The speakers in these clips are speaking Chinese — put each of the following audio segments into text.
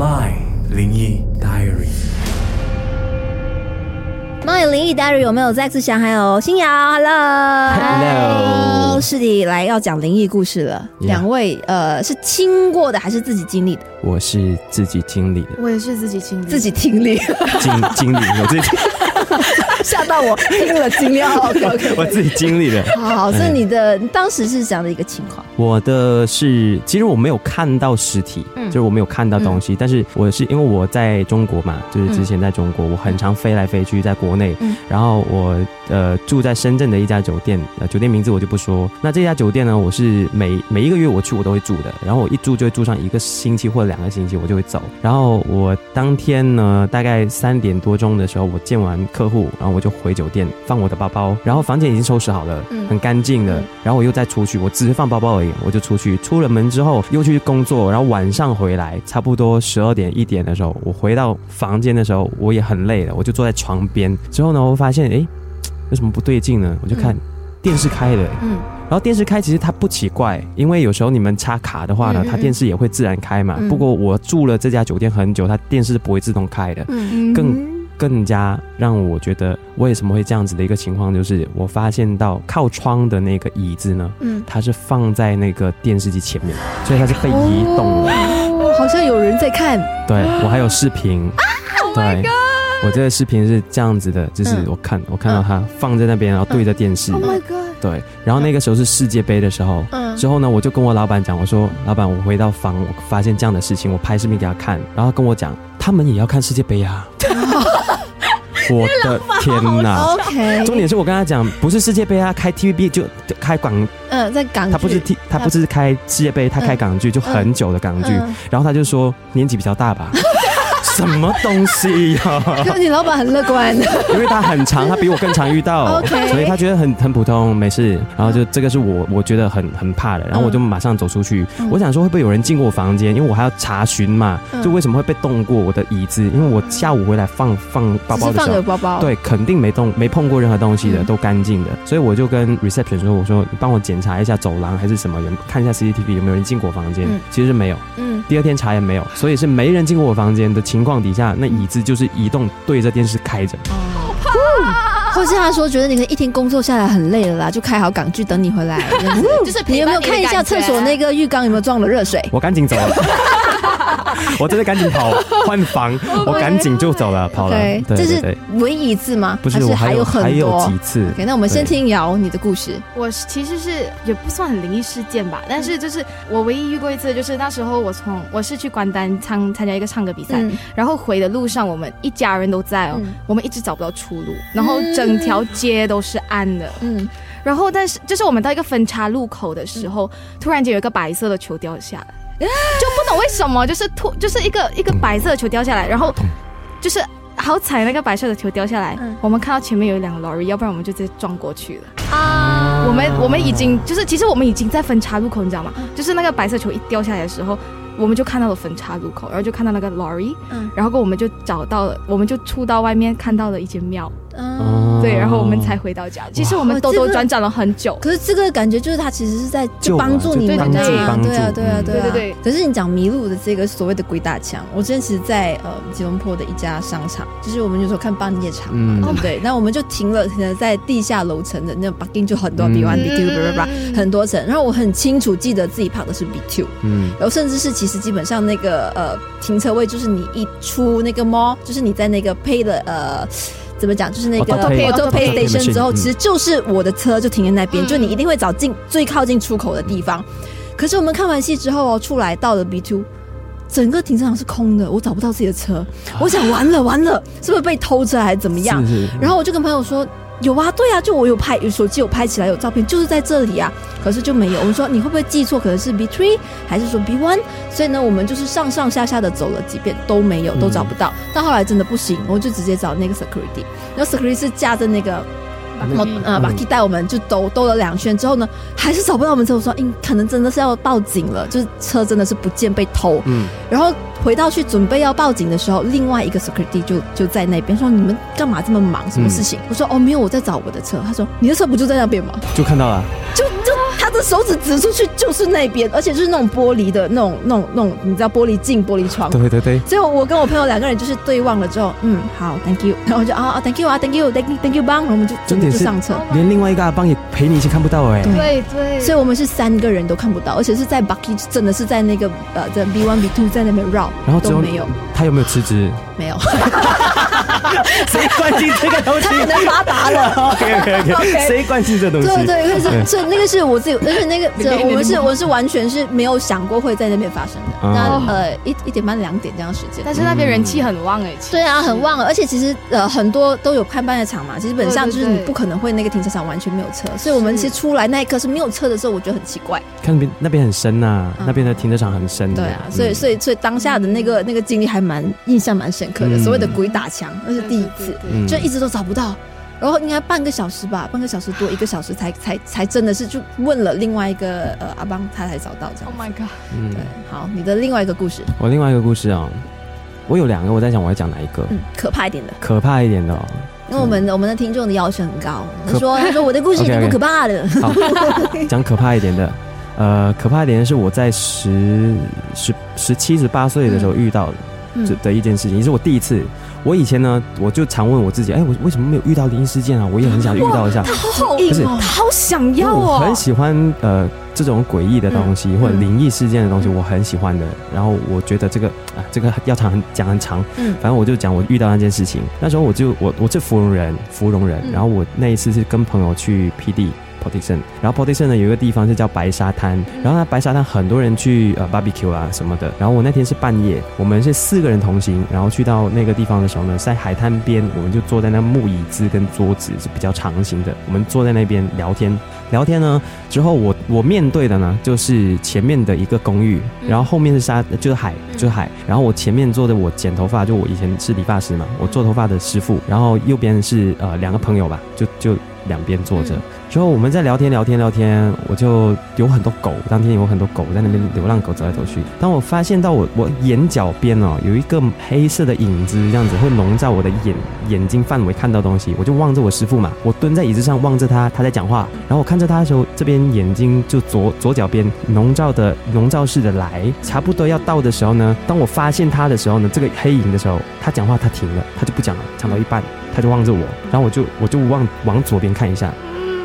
My 灵异 Diary。My 灵异 Diary 有没有再次想？还有新瑶，Hello，Hello 是的，来要讲灵异故事了。Yeah 两位呃是听过的还是自己经历的？我是自己经历的，我也是自己经历，自己听力，经经历，我自己 吓到我，听了惊讶。OK OK，我自己经历了。好好，所以你的你当时是这样的一个情况。我的是，其实我没有看到实体，嗯就是我没有看到东西，但是我是因为我在中国嘛，就是之前在中国，我很常飞来飞去在国内，嗯然后我呃住在深圳的一家酒店，呃酒店名字我就不说。那这家酒店呢，我是每每一个月我去我都会住的，然后我一住就会住上一个星期或者两个星期，我就会走。然后我当天呢，大概三点多钟的时候，我见完客户，然后我就回酒店放我的包包，然后房间已经收拾好了，嗯很干净的嗯，然后我又再出去，我只是放包包而已，我就出去。出了门之后又去工作，然后晚上回来，差不多十二点一点的时候，我回到房间的时候，我也很累了，我就坐在床边。之后呢，我发现诶，有什么不对劲呢？我就看。电视开了，嗯然后电视开其实它不奇怪，因为有时候你们插卡的话呢它电视也会自然开嘛。嗯不过我住了这家酒店很久，它电视是不会自动开的。嗯更更加让我觉得为什么会这样子的一个情况，就是我发现到靠窗的那个椅子呢，嗯，它是放在那个电视机前面，所以它是被移动的。哦，好像有人在看。对我还有视频，对。我这个视频是这样子的，就是嗯我看我看到它放在那边，然后对着电视，Oh my god！对，然后那个时候是世界杯的时候，嗯之后呢，我就跟我老板讲，我说老板，我回到房，我发现这样的事情，我拍视频给他看，然后他跟我讲，他们也要看世界杯啊！我的天哪！OK，重点是我跟他讲，不是世界杯啊，开 TVB 就就开港，嗯，在港剧，他不是 T，他不是开世界杯，他开港剧就很久的港剧，嗯。然后他就说年纪比较大吧。什么东西呀、可是你老板很乐观。因为他很长，他比我更常遇到 所以他觉得很很普通，没事。然后就这个是我我觉得很很怕的，然后我就马上走出去。嗯我想说会不会有人进过我房间，因为我还要查询嘛，嗯就为什么会被动过我的椅子？因为我下午回来放放包包的时候。个包包，，对，肯定没动，没碰过任何东西的，嗯都干净的，所以我就跟 reception 说：“我说你帮我检查一下走廊还是什么，有看一下 CCTV 有没有人进过我房间。嗯其实没有，嗯，第二天查也没有，所以是没人进过我房间的情况底下，那椅子就是移动对着电视开着。或是他说觉得你可能一天工作下来很累了啦，就开好港剧等你回来。就是你有没有看一下厕所那个浴缸有没有装了热水？我赶紧走了，我真的赶紧跑换房，我赶紧就走了，跑了。对，对这是唯一一次吗？不是还是我还有很还有多几次。OK，那我们先听瑶你的故事。我其实是也不算很灵异事件吧，但是就是我唯一遇过一次，就是那时候我从我是去关丹参参加一个唱歌比赛，嗯。然后回的路上我们一家人都在哦，嗯我们一直找不到出路，然后整条街都是暗的，嗯，然后但是就是我们到一个分叉路口的时候，突然间有一个白色的球掉下来，就不懂为什么，就是突就是一个一个白色的球掉下来，然后就是好彩那个白色的球掉下来，嗯我们看到前面有一辆 lorry，要不然我们就直接撞过去了。啊我们我们已经就是其实我们已经在分叉路口，你知道吗？就是那个白色球一掉下来的时候。我们就看到了分叉路口，然后就看到那个 lorry，嗯然后我们就找到了，我们就出到外面看到了一间庙，嗯。哦。对，然后我们才回到家。其实我们兜兜转转了很久，可是这个感觉就是他其实是在就帮助你们就的啊，对。啊，对啊，嗯对啊，对对对可是你讲迷路的这个所谓的鬼打墙，我之前其实在呃吉隆坡的一家商场，就是我们有时候看半夜场嘛，嗯。对不对？那我们就停了，可能在地下楼层的那种 parking 就很多 B one 嗯。B two 叭叭叭很多层，然后我很清楚记得自己跑的是 B two。嗯，然后甚至是其实基本上那个呃停车位，就是你一出那个 mall，就是你在那个 pay 的呃怎么讲，就是那个 Auto pay auto pay Auto pay station 之后，其实就是我的车就停在那边，嗯就你一定会找近最靠近出口的地方。可是我们看完戏之后哦，出来到了 B two。整个停车场是空的，我找不到自己的车，我想完了完了，是不是被偷车还是怎么样？是是，然后我就跟朋友说。有啊，对啊，就我有拍，有手机有拍起来有照片，就是在这里啊。可是就没有。我们说你会不会记错？可能是 B three 还是说 B one？所以呢，我们就是上上下下的走了几遍都没有，都找不到。到后来真的不行，我就直接找那个 security，然后 security 是架着那个。我呃，把 key 带我们就兜兜了两圈之后呢，还是找不到我们车。我说，嗯，可能真的是要报警了，就是车真的是不见被偷。嗯，然后回到去准备要报警的时候，另外一个 security 就就在那边说：“你们干嘛这么忙？什么事情？”我说：“哦，没有，我在找我的车。”他说：“你的车不就在那边吗就看到了，？”就的手指指出去就是那边，而且就是那种玻璃的那种、那种、那种，你知道玻璃镜、玻璃窗。对对对，所以我跟我朋友两个人就是对望了之后，嗯，好，Thank you，然后我就啊啊，Thank you 啊，Thank you，Thank you，Thank you，帮，然后我们就真的就是上车。连另外一个阿邦也陪你一起看不到哎、对对对，所以我们是三个人都看不到，而且是在 Bucky，真的是在那个呃，在 B one B two 在那边绕，然后都没有，他有没有辞职？没有，谁关心这个东西他可能发达了。OK OK OK，谁关心这东西？对对，可对是所以那个是我自己，而且那个这我们是我是完全是没有想过会在那边发生的。哦那呃一一点半两点这样时间。但是那边人气很旺哎，对啊，很旺，而且其实呃很多都有开班的场嘛，基本上就是你不可能会那个停车场完全没有车，所以我们其实出来那一刻是没有车的时候，我觉得很奇怪。看那边那边很深呐、嗯。那边的停车场很深。对啊，所以嗯所以所以当下的那个那个经历还蛮印象蛮深刻的，嗯。所谓的鬼打墙那是第一次，嗯。就一直都找不到。然后应该半个小时吧，半个小时多，一个小时才才才真的是就问了另外一个呃阿邦，他才找到这样，Oh。my god，嗯。对，好，你的另外一个故事，我另外一个故事啊、我有两个，我在想我要讲哪一个，嗯，可怕一点的，可怕一点的、哦。因为我们的我们的听众的要求很高，他说他说我的故事一点不可怕的，好，讲可怕一点的。呃，可怕一点是我在十十十七十八岁的时候遇到的的一件事情，也是我第一次。我以前呢，我就常问我自己，哎，我为什么没有遇到灵异事件啊？我也很想遇到一下。好不是硬哦他好想要哦，我很喜欢呃这种诡异的东西、嗯或者灵异事件的东西，我很喜欢的。然后我觉得这个啊，这个要长很讲很长，嗯反正我就讲我遇到那件事情。那时候我就我我是芙蓉人，芙蓉人。嗯然后我那一次是跟朋友去 PD。p o t i s o n 然后 p o t i s o n 呢有一个地方是叫白沙滩，然后呢白沙滩很多人去呃 barbecue 啊什么的。然后我那天是半夜，我们是四个人同行，然后去到那个地方的时候呢，在海滩边，我们就坐在那木椅子跟桌子是比较长形的，我们坐在那边聊天。聊天呢之后我，我面对的呢就是前面的一个公寓，然后后面是沙，就是海，就是海。然后我前面坐的我剪头发，就我以前是理发师嘛，我做头发的师傅，然后右边是呃两个朋友吧，就就两边坐着。之后我们在聊天聊天聊天，我就有很多狗，当天有很多狗在那边流浪狗走来走去。当我发现到我我眼角边哦有一个黑色的影子，这样子会笼罩我的眼眼睛范围看到东西，我就望着我师傅嘛，我蹲在椅子上望着他，他在讲话，然后我看着他的时候，这边眼睛就左左脚边笼罩的笼罩式的来，差不多要到的时候呢，当我发现他的时候呢，这个黑影的时候，他讲话他停了，他就不讲了，讲到一半他就望着我，然后我就我就往往左边看一下。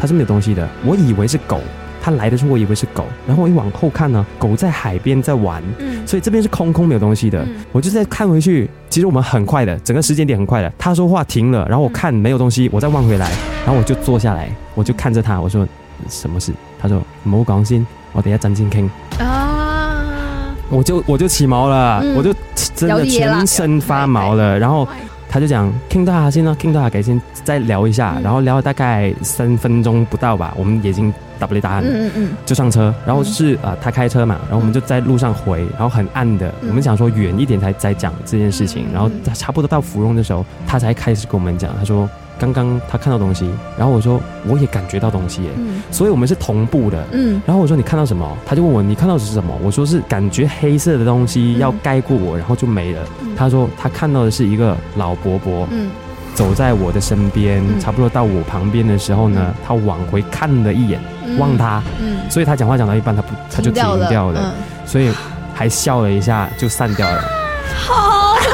它是没有东西的，我以为是狗，它来的时候我以为是狗，然后我一往后看呢，狗在海边在玩，嗯。所以这边是空空没有东西的，嗯。我就再看回去，其实我们很快的，整个时间点很快的，他说话停了，然后我看没有东西，我再望回来，然后我就坐下来，我就看着他，我说什么事？他说唔好講先，我等一下真正傾。啊，我就我就起毛了，嗯。我就真的全身发毛了，然后他就讲听到啊先咯，听到啊给先再聊一下，嗯。然后聊了大概三分钟不到吧，我们已经打不离答案，嗯嗯嗯，就上车，然后是呃他开车嘛，然后我们就在路上回，然后很暗的，嗯。我们想说远一点才再讲这件事情，嗯。然后差不多到芙蓉的时候，他才开始跟我们讲，他说刚刚他看到东西，然后我说我也感觉到东西耶，嗯。所以我们是同步的，嗯。然后我说你看到什么？他就问我你看到的是什么？我说是感觉黑色的东西嗯。要盖过我，然后就没了。嗯。他说他看到的是一个老伯伯嗯。走在我的身边，嗯。差不多到我旁边的时候呢，他往回看了一眼，嗯。望他，嗯，所以他讲话讲到一半，他不他就停掉了，嗯。所以还笑了一下就散掉了。好恐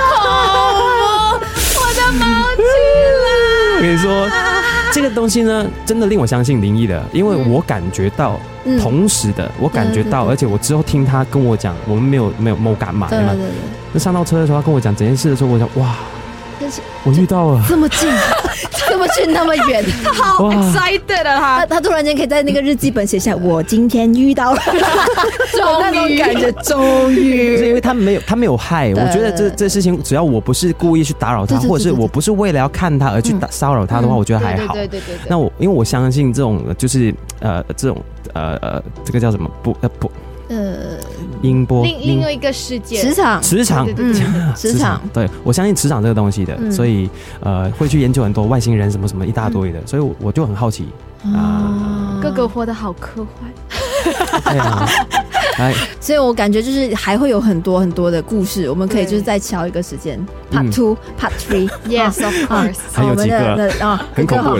我的毛巾我跟你说，这个东西呢，真的令我相信灵异的，因为我感觉到，嗯。同时的我感觉到，而且我之后听他跟我讲，我们没有没有某感嘛，对吗？那上到车的时候，他跟我讲整件事的时候，我想哇，我遇到了，这么近，这么近那么远，他好 excited 啊他。他突然间可以在那个日记本写下我今天遇到了，有那种感觉，终于。是因，为他没有他没有害，我觉得这这事情，只要我不是故意去打扰他，对对对或者是我不是为了要看他而去打骚扰他的话，嗯我觉得还好。对对对那我因为我相信这种就是呃这种呃呃这个叫什么不呃波呃，音波另另外一个世界，磁场，磁场。磁场，对我相信磁场这个东西的，嗯。所以呃会去研究很多外星人什么什么一大堆嗯。的，所以我我就很好奇。啊。哥哥活得好科幻，对啊，哎，所以我感觉就是还会有很多很多的故事，我们可以就是再敲一个时间，Part 嗯 Two、Part Three。Yes, of course。还有我们几个的的啊，很恐怖。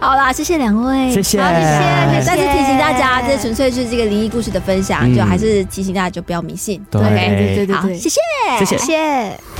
好啦，谢谢两位，谢谢好谢谢。谢谢再次提醒大家，这纯粹是这个灵异故事的分享，嗯就还是提醒大家就不要迷信。对 OK，对对对对好，谢谢，谢谢谢谢。